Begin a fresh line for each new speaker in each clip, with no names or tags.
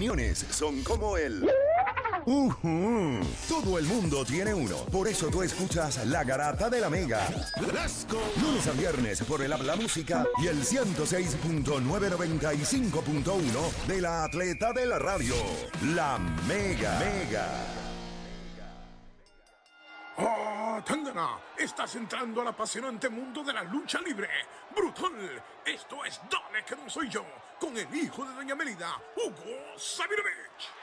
opiniones son como el... Ujú. Todo el mundo tiene uno. Por eso tú escuchas La Garata de la Mega. Lunes a viernes por el Habla Música y el 106.995.1 de la Atleta de la Radio. La Mega. Mega.
¡Oh, Tangana! Estás entrando al apasionante mundo de la lucha libre. ¡Brutal! Esto es Dale que no soy yo, con el hijo de Doña Melida, Hugo Sabinovich.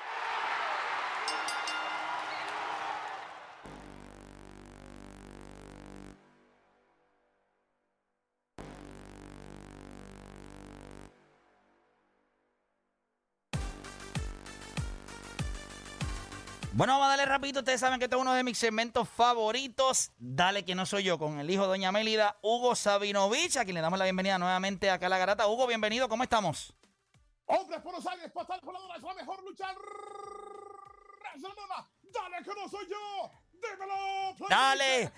Bueno, vamos a darle rapidito. Ustedes saben que este es uno de mis segmentos favoritos. Dale que no soy yo, con el hijo de Doña Mélida, Hugo Sabinovich, a quien le damos la bienvenida nuevamente acá a la garata. Hugo, bienvenido, ¿cómo estamos?
Hombres Buenos Aires, pasar voladora es la mejor lucha. Dale que no soy yo. Dímelo. Play.
Dale.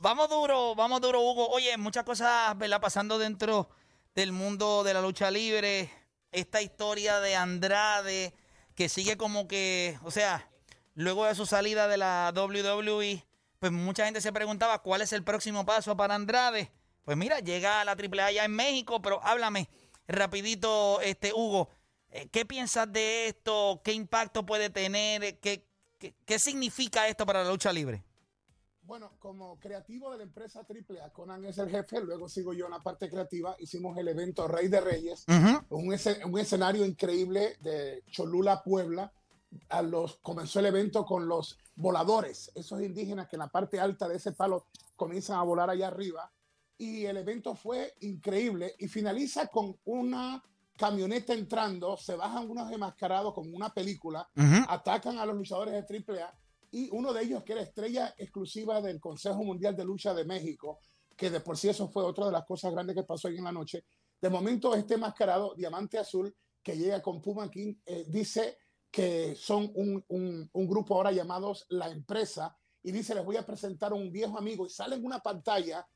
Vamos duro, vamos duro, Hugo. Oye, muchas cosas, ¿verdad? Pasando dentro del mundo de la lucha libre. Esta historia de Andrade, que sigue como que, o sea, luego de su salida de la WWE, pues mucha gente se preguntaba cuál es el próximo paso para Andrade. Pues mira, llega a la AAA ya en México, pero háblame rapidito, este Hugo, eh, ¿qué piensas de esto? ¿Qué impacto puede tener? ¿Qué, qué, qué significa esto para la lucha libre?
Bueno, como creativo de la empresa AAA, Conan es el jefe, luego sigo yo en la parte creativa, hicimos el evento Rey de Reyes, un escenario increíble de Cholula, Puebla. A los, comenzó el evento con los voladores, esos indígenas que en la parte alta de ese palo comienzan a volar allá arriba. Y el evento fue increíble y finaliza con una camioneta entrando, se bajan unos enmascarados como una película,
Ujú.
atacan a los luchadores de AAA y uno de ellos que era estrella exclusiva del Consejo Mundial de Lucha de México, que de por sí eso fue otra de las cosas grandes que pasó ahí en la noche. De momento este mascarado, Diamante Azul, que llega con Puma King, eh, dice que son un, un- un grupo ahora llamados La Empresa y dice, les voy a presentar a un viejo amigo y sale en una pantalla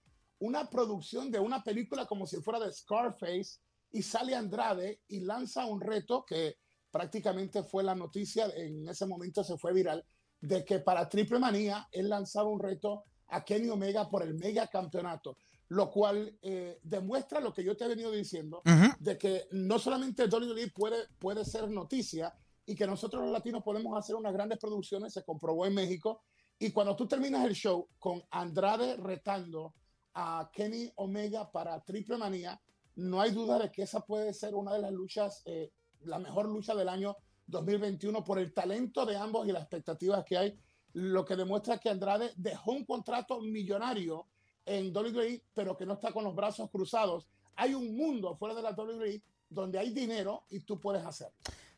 una producción de una película como si fuera de Scarface y sale Andrade y lanza un reto que prácticamente fue la noticia, en ese momento se fue viral, de que para Triple Manía él lanzaba un reto a Kenny Omega por el mega campeonato, lo cual eh, demuestra lo que yo te he venido diciendo, de que no solamente WWE puede, puede ser noticia y que nosotros los latinos podemos hacer unas grandes producciones, se comprobó en México, y cuando tú terminas el show con Andrade retando a Kenny Omega para Triple Manía, no hay duda de que esa puede ser una de las luchas, eh, la mejor lucha del año 2021 por el talento de ambos y las expectativas que hay, lo que demuestra que Andrade dejó un contrato millonario en WWE, pero que no está con los brazos cruzados. Hay un mundo fuera de la WWE donde hay dinero y tú puedes hacerlo.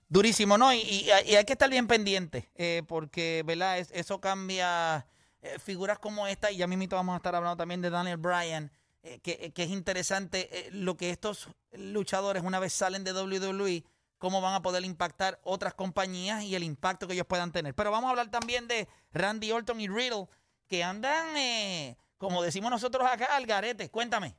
Durísimo, ¿no? Y, hay que estar bien pendiente, eh, porque, ¿verdad? Es- eso cambia eh, figuras como esta, y ya mismito vamos a estar hablando también de Daniel Bryan, eh, que, que es interesante eh, lo que estos luchadores, una vez salen de WWE, cómo van a poder impactar otras compañías y el impacto que ellos puedan tener. Pero vamos a hablar también de Randy Orton y Riddle, que andan, eh, como decimos nosotros acá, al garete. Cuéntame.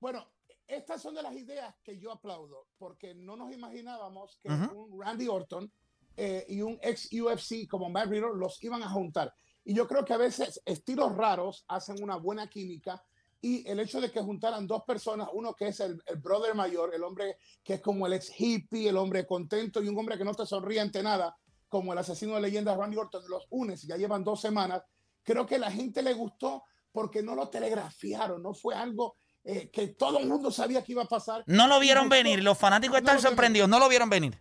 Bueno, estas son de las ideas que yo aplaudo, porque no nos imaginábamos que un Randy Orton eh, y un ex UFC como Matt Riddle los iban a juntar. Y yo creo que a veces estilos raros hacen una buena química y el hecho de que juntaran dos personas, uno que es el, el brother mayor, el hombre que es como el ex hippie, el hombre contento y un hombre que no te sonríe ante nada, como el asesino de leyendas Randy Orton, los unes, ya llevan dos semanas. Creo que la gente le gustó porque no lo telegrafiaron, no fue algo eh, que todo el mundo sabía que iba a pasar.
No lo vieron venir, los fanáticos
No
están
lo vieron
sorprendidos, no lo vieron venir.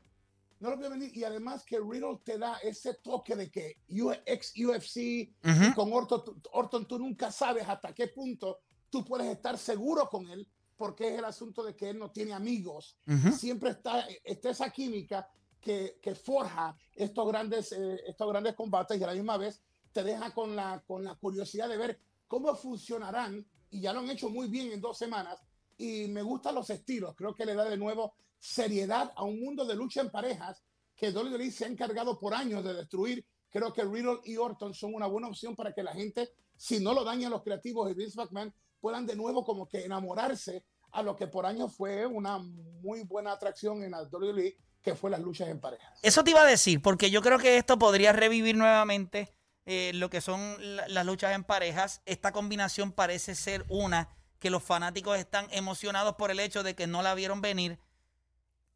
No lo vio venir. Y además que Riddle te da ese toque de que ex UFC y con Orton, Orton tú nunca sabes hasta qué punto tú puedes estar seguro con él porque es el asunto de que él no tiene amigos. Siempre está, está esa química que, que forja estos grandes, eh, estos grandes combates y a la misma vez te deja con la, con la curiosidad de ver cómo funcionarán y ya lo han hecho muy bien en dos semanas y me gustan los estilos. Creo que le da de nuevo seriedad a un mundo de lucha en parejas que WWE se ha encargado por años de destruir. Creo que Riddle y Orton son una buena opción para que la gente, si no lo dañan los creativos y Vince McMahon, puedan de nuevo como que enamorarse a lo que por años fue una muy buena atracción en la WWE, que fue las luchas en pareja.
Eso te iba a decir, porque yo creo que esto podría revivir nuevamente eh, lo que son las luchas en parejas. Esta combinación parece ser una que los fanáticos están emocionados por el hecho de que no la vieron venir.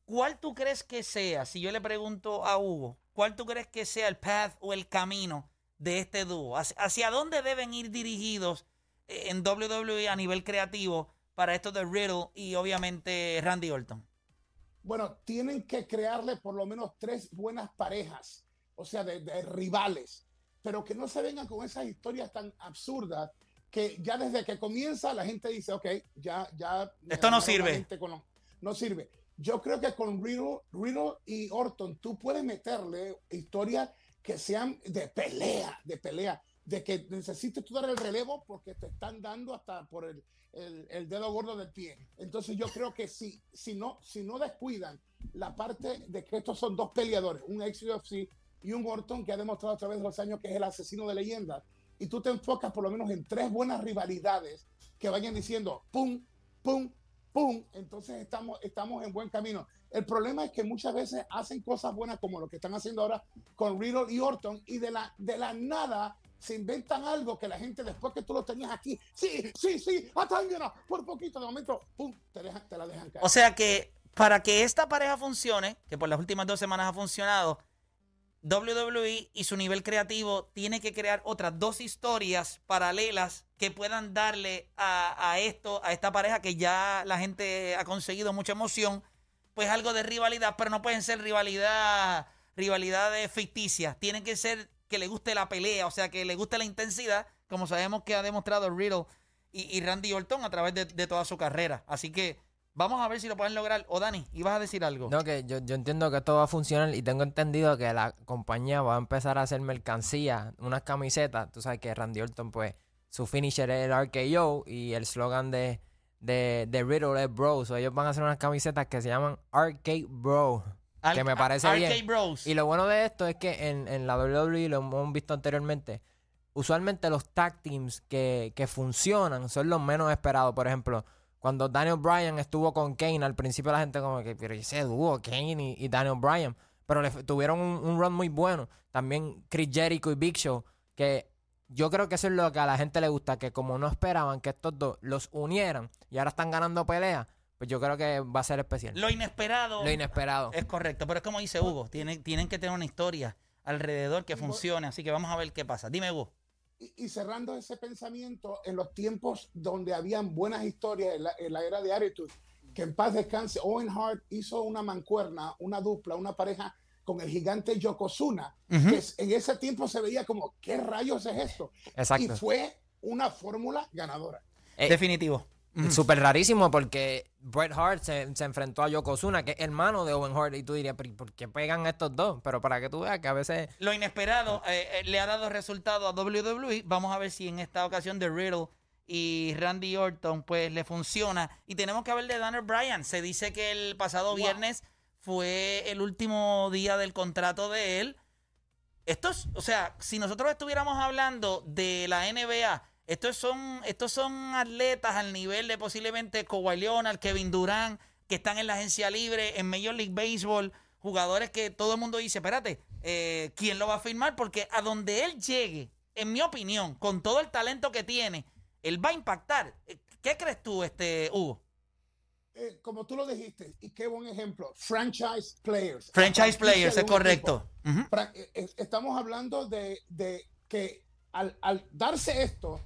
¿Cuál tú crees que sea, si yo le pregunto a Hugo, cuál tú crees que sea el path o el camino de este dúo? ¿Hacia, dónde deben ir dirigidos eh, en WWE a nivel creativo para esto de Riddle y obviamente Randy Orton?
Bueno, tienen que crearle por lo menos tres buenas parejas, o sea, de, rivales, pero que no se vengan con esas historias tan absurdas que ya desde que comienza la gente dice, ok, ya, ya.
Esto no sirve.
no sirve. Yo creo que con Riddle, Riddle y Orton tú puedes meterle historias que sean de pelea, de pelea, de que necesites tú dar el relevo porque te están dando hasta por el, el, dedo gordo del pie. Entonces yo creo que si, si, no, si no descuidan la parte de que estos son dos peleadores, un ex UFC y un Orton que ha demostrado a través de los años que es el asesino de leyendas, y tú te enfocas por lo menos en tres buenas rivalidades que vayan diciendo pum, pum, pum, entonces estamos, estamos en buen camino. El problema es que muchas veces hacen cosas buenas como lo que están haciendo ahora con Riddle y Orton y de la, de la nada se inventan algo que la gente después que tú lo tenías aquí, sí, sí, sí, por poquito, de momento, pum, te, te la dejan caer.
O sea que para que esta pareja funcione, que por las últimas dos semanas ha funcionado, WWE y su nivel creativo tiene que crear otras dos historias paralelas que puedan darle a, esto, a esta pareja que ya la gente ha conseguido mucha emoción, pues algo de rivalidad, pero no pueden ser rivalidad, rivalidades ficticias, tienen que ser que le guste la pelea, o sea, que le guste la intensidad, como sabemos que ha demostrado Riddle y, Randy Orton a través de, de toda su carrera. Así que Vamos a ver si lo pueden lograr. O Dani, ibas a decir algo.
No, que yo, yo entiendo que esto va a funcionar y tengo entendido que la compañía va a empezar a hacer mercancía, unas camisetas. Tú sabes que Randy Orton, pues, su finisher es el RKO y el slogan de, de, de Riddle es Bro. ellos van a hacer unas camisetas que se llaman Arcade Bro. que me parece bien. Bros. Y lo bueno de esto es que en, en la WWE, lo hemos visto anteriormente, usualmente los tag teams que, que funcionan son los menos esperados. Por ejemplo, cuando Daniel Bryan estuvo con Kane, al principio la gente como que, pero ese dúo, Kane y, Daniel Bryan. Pero le, tuvieron un, run muy bueno. También Chris Jericho y Big Show, que yo creo que eso es lo que a la gente le gusta, que como no esperaban que estos dos los unieran y ahora están ganando peleas, pues yo creo que va a ser especial.
Lo inesperado.
Lo inesperado.
Es correcto, pero es como dice Hugo, tienen, tienen que tener una historia alrededor que funcione, así que vamos a ver qué pasa. Dime, Hugo
y, cerrando ese pensamiento, en los tiempos donde habían buenas historias, en la, era de Attitude, que en paz descanse, Owen Hart hizo una mancuerna, una dupla, una pareja con el gigante Yokozuna, que en ese tiempo se veía como, ¿qué rayos es esto? Y fue una fórmula ganadora.
Eh, Definitivo.
Súper rarísimo porque Bret Hart se, enfrentó a Yokozuna, que es hermano de Owen Hart, y tú dirías, ¿por qué pegan estos dos? Pero para que tú veas que a veces...
Lo inesperado eh, eh, le ha dado resultado a WWE. Vamos a ver si en esta ocasión de Riddle y Randy Orton pues le funciona. Y tenemos que hablar de Daniel Bryan. Se dice que el pasado viernes fue el último día del contrato de él. Esto es, o sea, si nosotros estuviéramos hablando de la NBA estos son, estos son atletas al nivel de posiblemente Kawhi Leonard, Kevin Durant, que están en la agencia libre, en Major League Baseball, jugadores que todo el mundo dice, espérate, eh, ¿quién lo va a firmar? Porque a donde él llegue, en mi opinión, con todo el talento que tiene, él va a impactar. Eh, ¿Qué crees tú, este Hugo?
Eh, como tú lo dijiste, y qué buen ejemplo, franchise players.
Franchise players, es correcto.
Estamos hablando de, que al, al darse esto,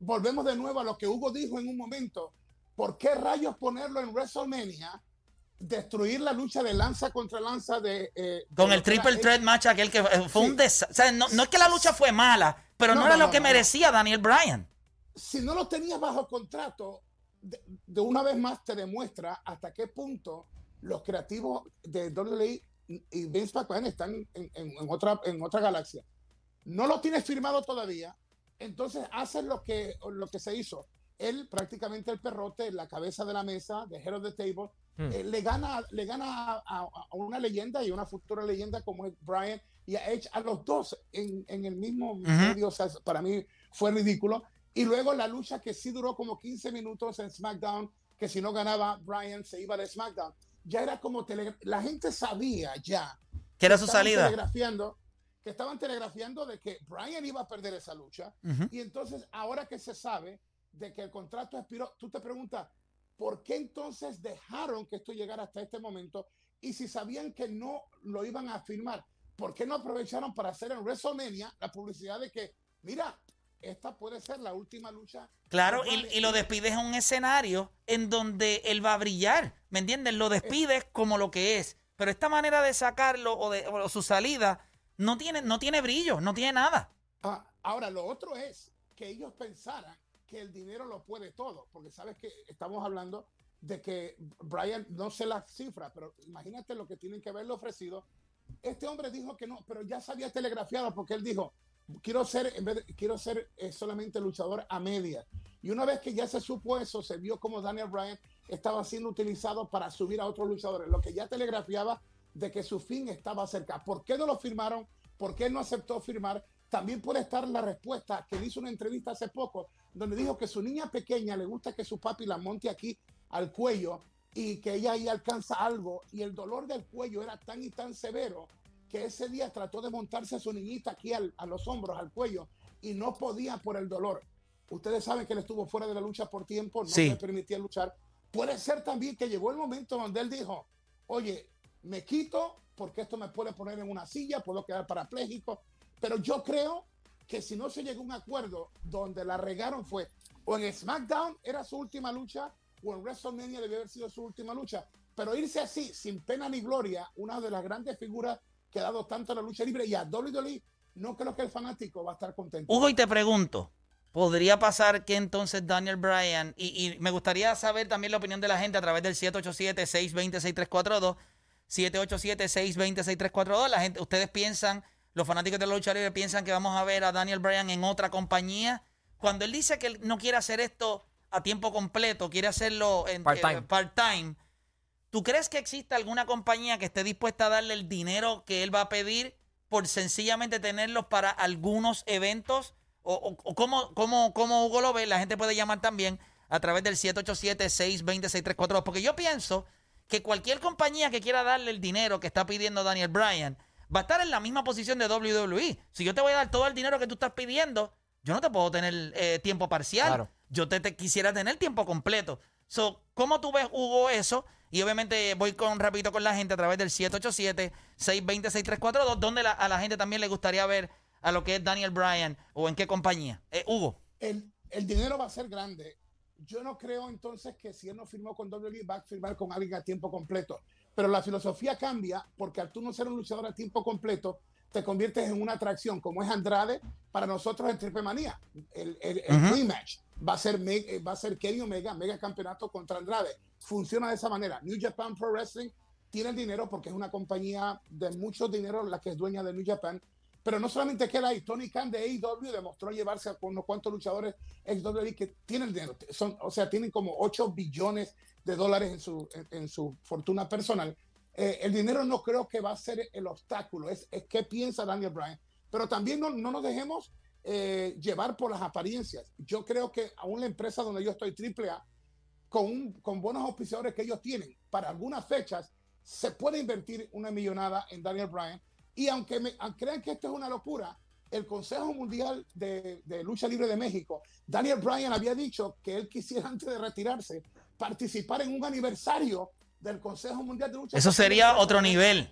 volvemos de nuevo a lo que Hugo dijo en un momento. ¿Por qué rayos ponerlo en WrestleMania? Destruir la lucha de lanza contra lanza de.
Eh, Con el triple threat match, aquel que fue un desastre. no, es que la lucha fue mala, pero no, era lo que merecía Daniel Bryan.
Si no lo tenías bajo contrato, de, una vez más te demuestra hasta qué punto los creativos de WWE y Vince McMahon están en, otra, en otra galaxia. No lo tienes firmado todavía, entonces hacen lo que, lo que se hizo. Él, prácticamente el perrote, la cabeza de la mesa, de Head of the Table, hmm. eh, le gana, le gana a, una leyenda y una futura leyenda como es Brian y a Edge, a los dos en, el mismo medio. O sea, para mí fue ridículo. Y luego la lucha que sí duró como 15 minutos en SmackDown, que si no ganaba Brian se iba de SmackDown. ya era como tele, la gente sabía ya
que era su salida.
Telegrafiando, que estaban telegrafiando de que Brian iba a perder esa lucha. Y entonces, ahora que se sabe de que el contrato expiró, tú te preguntas, ¿por qué entonces dejaron que esto llegara hasta este momento? Y si sabían que no lo iban a firmar, ¿por qué no aprovecharon para hacer en WrestleMania la publicidad de que, mira, esta puede ser la última lucha.
Claro, y, y, lo despides en un escenario en donde él va a brillar, ¿me entiendes? Lo despides como lo que es. Pero esta manera de sacarlo o, de, su salida no tiene, no tiene brillo, no tiene nada.
Ah, ahora, lo otro es que ellos pensaran que el dinero lo puede todo, porque sabes que estamos hablando de que Brian, no sé la cifra, pero imagínate lo que tienen que haberle ofrecido. Este hombre dijo que no, pero ya se había telegrafiado porque él dijo, quiero ser, en vez quiero ser eh, solamente luchador a media. Y una vez que ya se supo eso, se vio como Daniel Bryan estaba siendo utilizado para subir a otros luchadores, lo que ya telegrafiaba de que su fin estaba cerca. ¿Por qué no lo firmaron? ¿Por qué no aceptó firmar? También puede estar la respuesta que hizo una entrevista hace poco, donde dijo que su niña pequeña le gusta que su papi la monte aquí al cuello y que ella ahí alcanza algo y el dolor del cuello era tan y tan severo que ese día trató de montarse a su niñita aquí a los hombros, al cuello y no podía por el dolor. Ustedes saben que él estuvo fuera de la lucha por tiempo, no se permitía luchar Puede ser también que llegó el momento donde él dijo, oye, me quito porque esto me puede poner en una silla, puedo quedar parapléjico, pero yo creo que si no se llegó a un acuerdo donde la regaron fue o en SmackDown era su última lucha o en WrestleMania debió haber sido su última lucha, pero irse así sin pena ni gloria, una de las grandes figuras que ha dado tanto a la lucha libre y a WWE, no creo que el fanático va a estar contento.
Hugo, y te pregunto, podría pasar que entonces Daniel Bryan, y, me gustaría saber también la opinión de la gente a través del 787-620-6342, 787-620-6342, la gente, ustedes piensan, los fanáticos de la lucha libre piensan que vamos a ver a Daniel Bryan en otra compañía. Cuando él dice que él no quiere hacer esto a tiempo completo, quiere hacerlo en part-time, part ¿tú crees que existe alguna compañía que esté dispuesta a darle el dinero que él va a pedir por sencillamente tenerlos para algunos eventos? o, o cómo, cómo, cómo, Hugo lo ve, la gente puede llamar también a través del 787-620-6342. Porque yo pienso que cualquier compañía que quiera darle el dinero que está pidiendo Daniel Bryan va a estar en la misma posición de WWE. Si yo te voy a dar todo el dinero que tú estás pidiendo, yo no te puedo tener eh, tiempo parcial. Yo te, quisiera tener tiempo completo. So, ¿Cómo tú ves, Hugo, eso? Y obviamente voy con rapidito con la gente a través del 787-620-6342, donde a la gente también le gustaría ver a lo que es Daniel Bryan o en qué compañía? Eh, Hugo.
El, el, dinero va a ser grande. Yo no creo entonces que si él no firmó con WWE va a firmar con alguien a tiempo completo. Pero la filosofía cambia porque al tú no ser un luchador a tiempo completo, te conviertes en una atracción, como es Andrade para nosotros en Triple Manía. El, el, rematch va a ser eh, va a ser Kenny Omega, mega campeonato contra Andrade. Funciona de esa manera. New Japan Pro Wrestling tiene el dinero porque es una compañía de mucho dinero la que es dueña de New Japan pero no solamente queda ahí, Tony Khan de AEW demostró llevarse a unos cuantos luchadores ex WWE que tienen dinero, son, o sea, tienen como 8 billones de dólares en su, en, su fortuna personal. Eh, el dinero no creo que va a ser el obstáculo, es, es qué piensa Daniel Bryan. Pero también no, no nos dejemos eh, llevar por las apariencias. Yo creo que aún la empresa donde yo estoy, AAA, con, con buenos auspiciadores que ellos tienen, para algunas fechas, se puede invertir una millonada en Daniel Bryan y aunque me, crean que esto es una locura, el Consejo Mundial de, Lucha Libre de México, Daniel Bryan había dicho que él quisiera antes de retirarse participar en un aniversario del Consejo Mundial de Lucha
Eso sería otro nivel.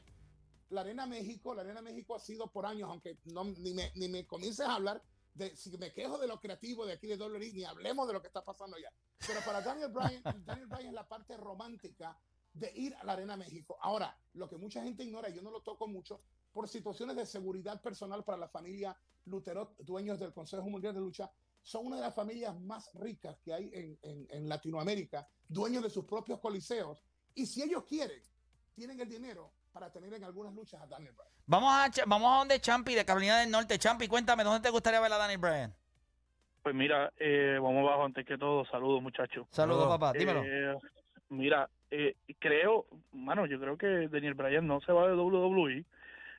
La Arena México, la Arena México ha sido por años, aunque no, ni, me, ni me comiences a hablar de si me quejo de lo creativo de aquí de WWE, ni hablemos de lo que está pasando allá. Pero para Daniel Bryan, Daniel Bryan es la parte romántica de ir a la Arena México. Ahora, lo que mucha gente ignora, yo no lo toco mucho, por situaciones de seguridad personal para la familia Lutero, dueños del Consejo Mundial de Lucha, son una de las familias más ricas que hay en, en, Latinoamérica, dueños de sus propios coliseos. Y si ellos quieren, tienen el dinero para tener en algunas luchas a Daniel Bryan.
Vamos a, vamos a donde Champi, de Carolina del Norte. Champi, cuéntame, ¿dónde te gustaría ver a Daniel Bryan?
Pues mira, eh, vamos abajo antes que todo. Saludos, muchachos.
Saludos, papá. Dímelo.
Eh, mira, eh, creo, mano, yo creo que Daniel Bryan no se va de WWE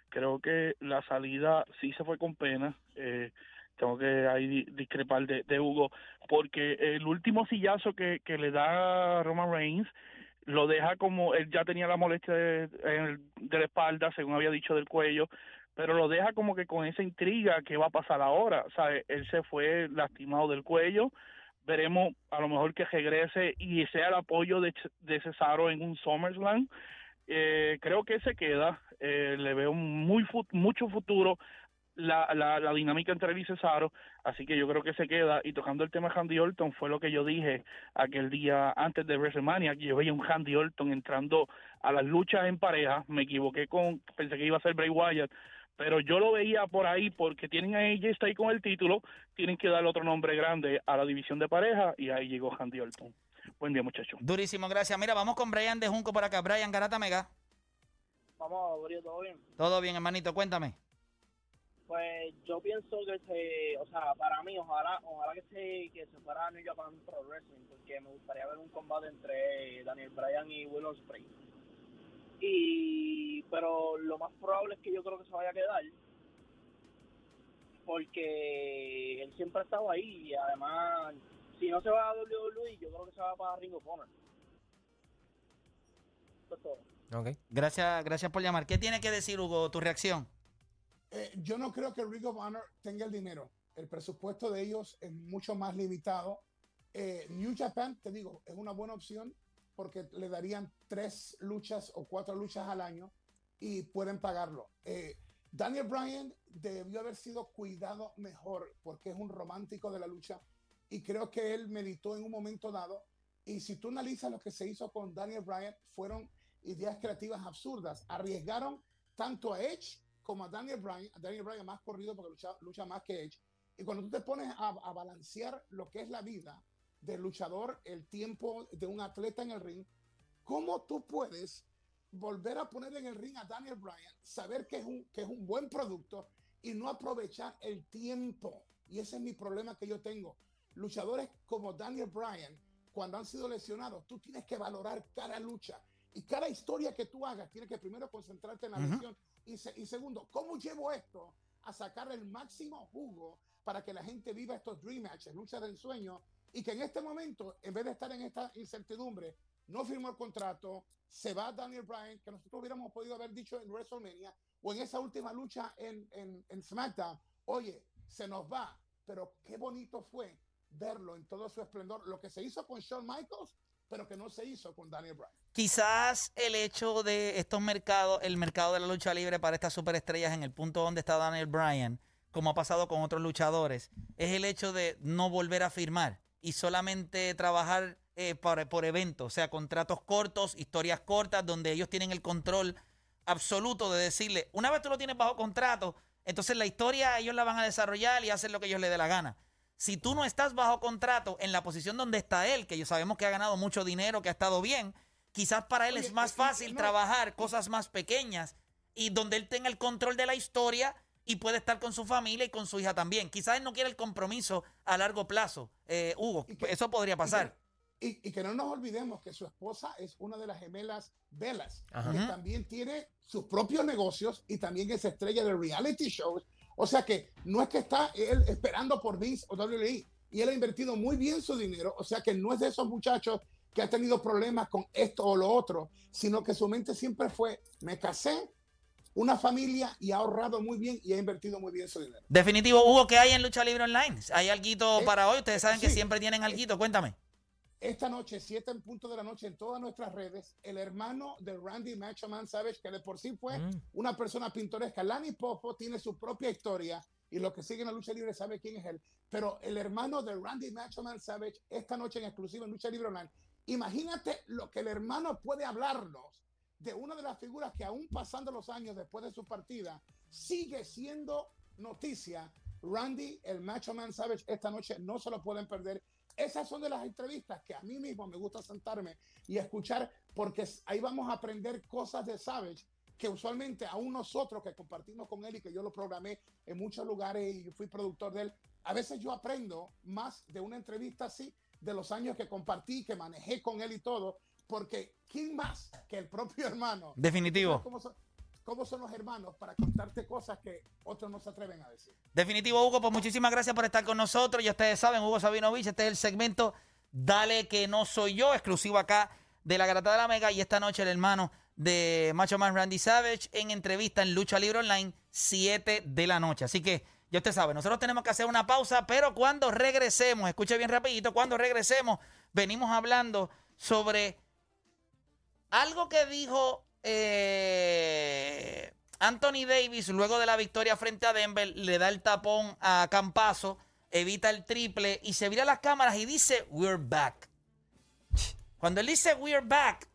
creo que la salida sí se fue con pena. Eh, tengo que ahí discrepar de, Hugo, porque el último sillazo que, le da Roman Reigns lo deja como él ya tenía la molestia de, de la espalda, según había dicho del cuello, pero lo deja como que con esa intriga que va a pasar ahora, sea, él se fue lastimado del cuello, veremos a lo mejor que regrese y sea el apoyo de, de Cesaro en un SummerSlam, eh, creo que se queda, eh, le veo muy mucho futuro la, la, la, dinámica entre él y Cesaro, así que yo creo que se queda. Y tocando el tema de Handy Orton, fue lo que yo dije aquel día antes de WrestleMania, que yo veía un Handy Orton entrando a las luchas en pareja, me equivoqué con, pensé que iba a ser Bray Wyatt, pero yo lo veía por ahí porque tienen a está ahí con el título, tienen que darle otro nombre grande a la división de pareja y ahí llegó Handy Orton. Buen día, muchachos.
Durísimo, gracias. Mira, vamos con Brian de Junco por acá. Brian Garata Mega.
Vamos, ¿todo bien?
Todo bien, hermanito, cuéntame.
Pues yo pienso que se, o sea, para mí, ojalá, ojalá que se, que se fuera a New Japan Pro Wrestling, porque me gustaría ver un combate entre Daniel Bryan y Willow Spring y pero lo más probable es que yo creo que se vaya a quedar porque él siempre ha estado ahí y además si no se va a WWE yo creo que se va para Ring of Honor
Okay. Gracias, gracias por llamar. ¿Qué tiene que decir, Hugo, tu reacción?
Eh, yo no creo que Ring of Honor tenga el dinero. El presupuesto de ellos es mucho más limitado. Eh, New Japan, te digo, es una buena opción porque le darían tres luchas o cuatro luchas al año y pueden pagarlo. Eh, Daniel Bryan debió haber sido cuidado mejor porque es un romántico de la lucha y creo que él meditó en un momento dado. Y si tú analizas lo que se hizo con Daniel Bryan, fueron ideas creativas absurdas. Arriesgaron tanto a Edge como a Daniel Bryan. Daniel Bryan más corrido porque lucha, lucha más que Edge. Y cuando tú te pones a, a balancear lo que es la vida del luchador, el tiempo de un atleta en el ring, ¿cómo tú puedes volver a poner en el ring a Daniel Bryan, saber que es un, que es un buen producto y no aprovechar el tiempo? Y ese es mi problema que yo tengo. Luchadores como Daniel Bryan, cuando han sido lesionados, tú tienes que valorar cada lucha y cada historia que tú hagas, tienes que primero concentrarte en la lesión y, y segundo, ¿cómo llevo esto a sacar el máximo jugo para que la gente viva estos dream matches, luchas del sueño y que en este momento, en vez de estar en esta incertidumbre, no firmó el contrato, se va Daniel Bryan, que nosotros hubiéramos podido haber dicho en WrestleMania o en esa última lucha en, en, en SmackDown, oye, se nos va, pero qué bonito fue verlo en todo su esplendor, lo que se hizo con Shawn Michaels, pero que no se hizo con Daniel Bryan.
Quizás el hecho de estos mercados, el mercado de la lucha libre para estas superestrellas en el punto donde está Daniel Bryan, como ha pasado con otros luchadores, es el hecho de no volver a firmar y solamente trabajar eh, por, eventos, o sea, contratos cortos, historias cortas, donde ellos tienen el control absoluto de decirle, una vez tú lo tienes bajo contrato, entonces la historia ellos la van a desarrollar y hacer lo que ellos les dé la gana. Si tú no estás bajo contrato en la posición donde está él, que yo sabemos que ha ganado mucho dinero, que ha estado bien, quizás para él es más fácil trabajar cosas más pequeñas y donde él tenga el control de la historia y puede estar con su familia y con su hija también. Quizás él no quiere el compromiso a largo plazo, eh, Hugo. eso podría pasar.
Y que, no nos olvidemos que su esposa es una de las gemelas Velas, que también tiene sus propios negocios y también es estrella de reality shows. O sea que no es que está él esperando por Vince o WWE, y él ha invertido muy bien su dinero. O sea que no es de esos muchachos que ha tenido problemas con esto o lo otro, sino que su mente siempre fue, me casé, una familia y ha ahorrado muy bien y ha invertido muy bien su dinero.
Definitivo, Hugo, ¿qué hay en Lucha Libre Online? ¿Hay algo eh, para hoy? Ustedes saben que siempre tienen algo, cuéntame.
Esta noche, 7 en punto de la noche, en todas nuestras redes, el hermano de Randy Macho Man Savage, que de por sí fue mm. una persona pintoresca, Lani Popo, tiene su propia historia y los que siguen la lucha libre saben quién es él. Pero el hermano de Randy Macho Man Savage, esta noche en exclusivo en Lucha Libre Online, imagínate lo que el hermano puede hablarnos de una de las figuras que aún pasando los años después de su partida, sigue siendo noticia. Randy, el Macho Man Savage, esta noche no se lo pueden perder. Esas son de las entrevistas que a mí mismo me gusta sentarme y escuchar porque ahí vamos a aprender cosas de Savage que usualmente aún nosotros que compartimos con él y que yo lo programé en muchos lugares y fui productor de él, a veces yo aprendo más de una entrevista así, de los años que compartí, que manejé con él y todo, porque ¿quién más que el propio hermano?
Definitivo.
¿Cómo son, los hermanos para contarte cosas que otros no se atreven a decir?
Definitivo, Hugo, pues muchísimas gracias por estar con nosotros. Y ustedes saben, Hugo Sabinovich, este es el segmento Dale que no soy yo, exclusivo acá de la Garata de la Mega y esta noche el hermano de Macho Man Randy Savage en entrevista en Lucha Libre Online, 7 de la noche. Así que ya usted sabe, nosotros tenemos que hacer una pausa, pero cuando regresemos, escuche bien rapidito, cuando regresemos, venimos hablando sobre algo que dijo eh, Anthony Davis luego de la victoria frente a Denver, le da el tapón a Campazo, evita el triple y se vira las cámaras y dice, we're back. Cuando él dice, we're back,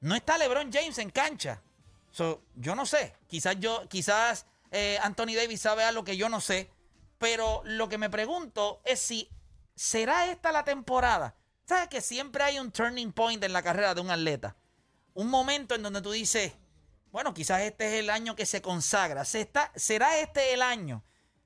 no está LeBron James en cancha. So, yo no sé, quizás yo, quizás eh, Anthony Davis sabe algo que yo no sé, pero lo que me pregunto es si será esta la temporada. ¿Sabes que siempre hay un turning point en la carrera de un atleta? Un momento en donde tú dices, bueno, quizás este es el año que se consagra. ¿Se ¿Será este el año?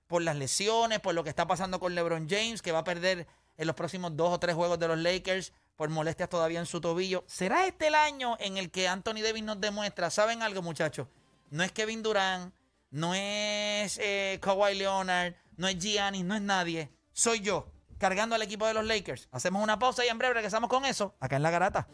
Por las lesiones, por lo que está pasando con LeBron James, que va a perder en los próximos dos o tres juegos de los Lakers por molestias todavía en su tobillo. ¿Será este el año en el que Anthony Davis nos demuestra? ¿Saben algo, muchachos? No es Kevin Durant, no es eh, Kawhi Leonard, no es Giannis, no es nadie. Soy yo, cargando al equipo de los Lakers. Hacemos una pausa y en breve regresamos con eso, acá en La Garata.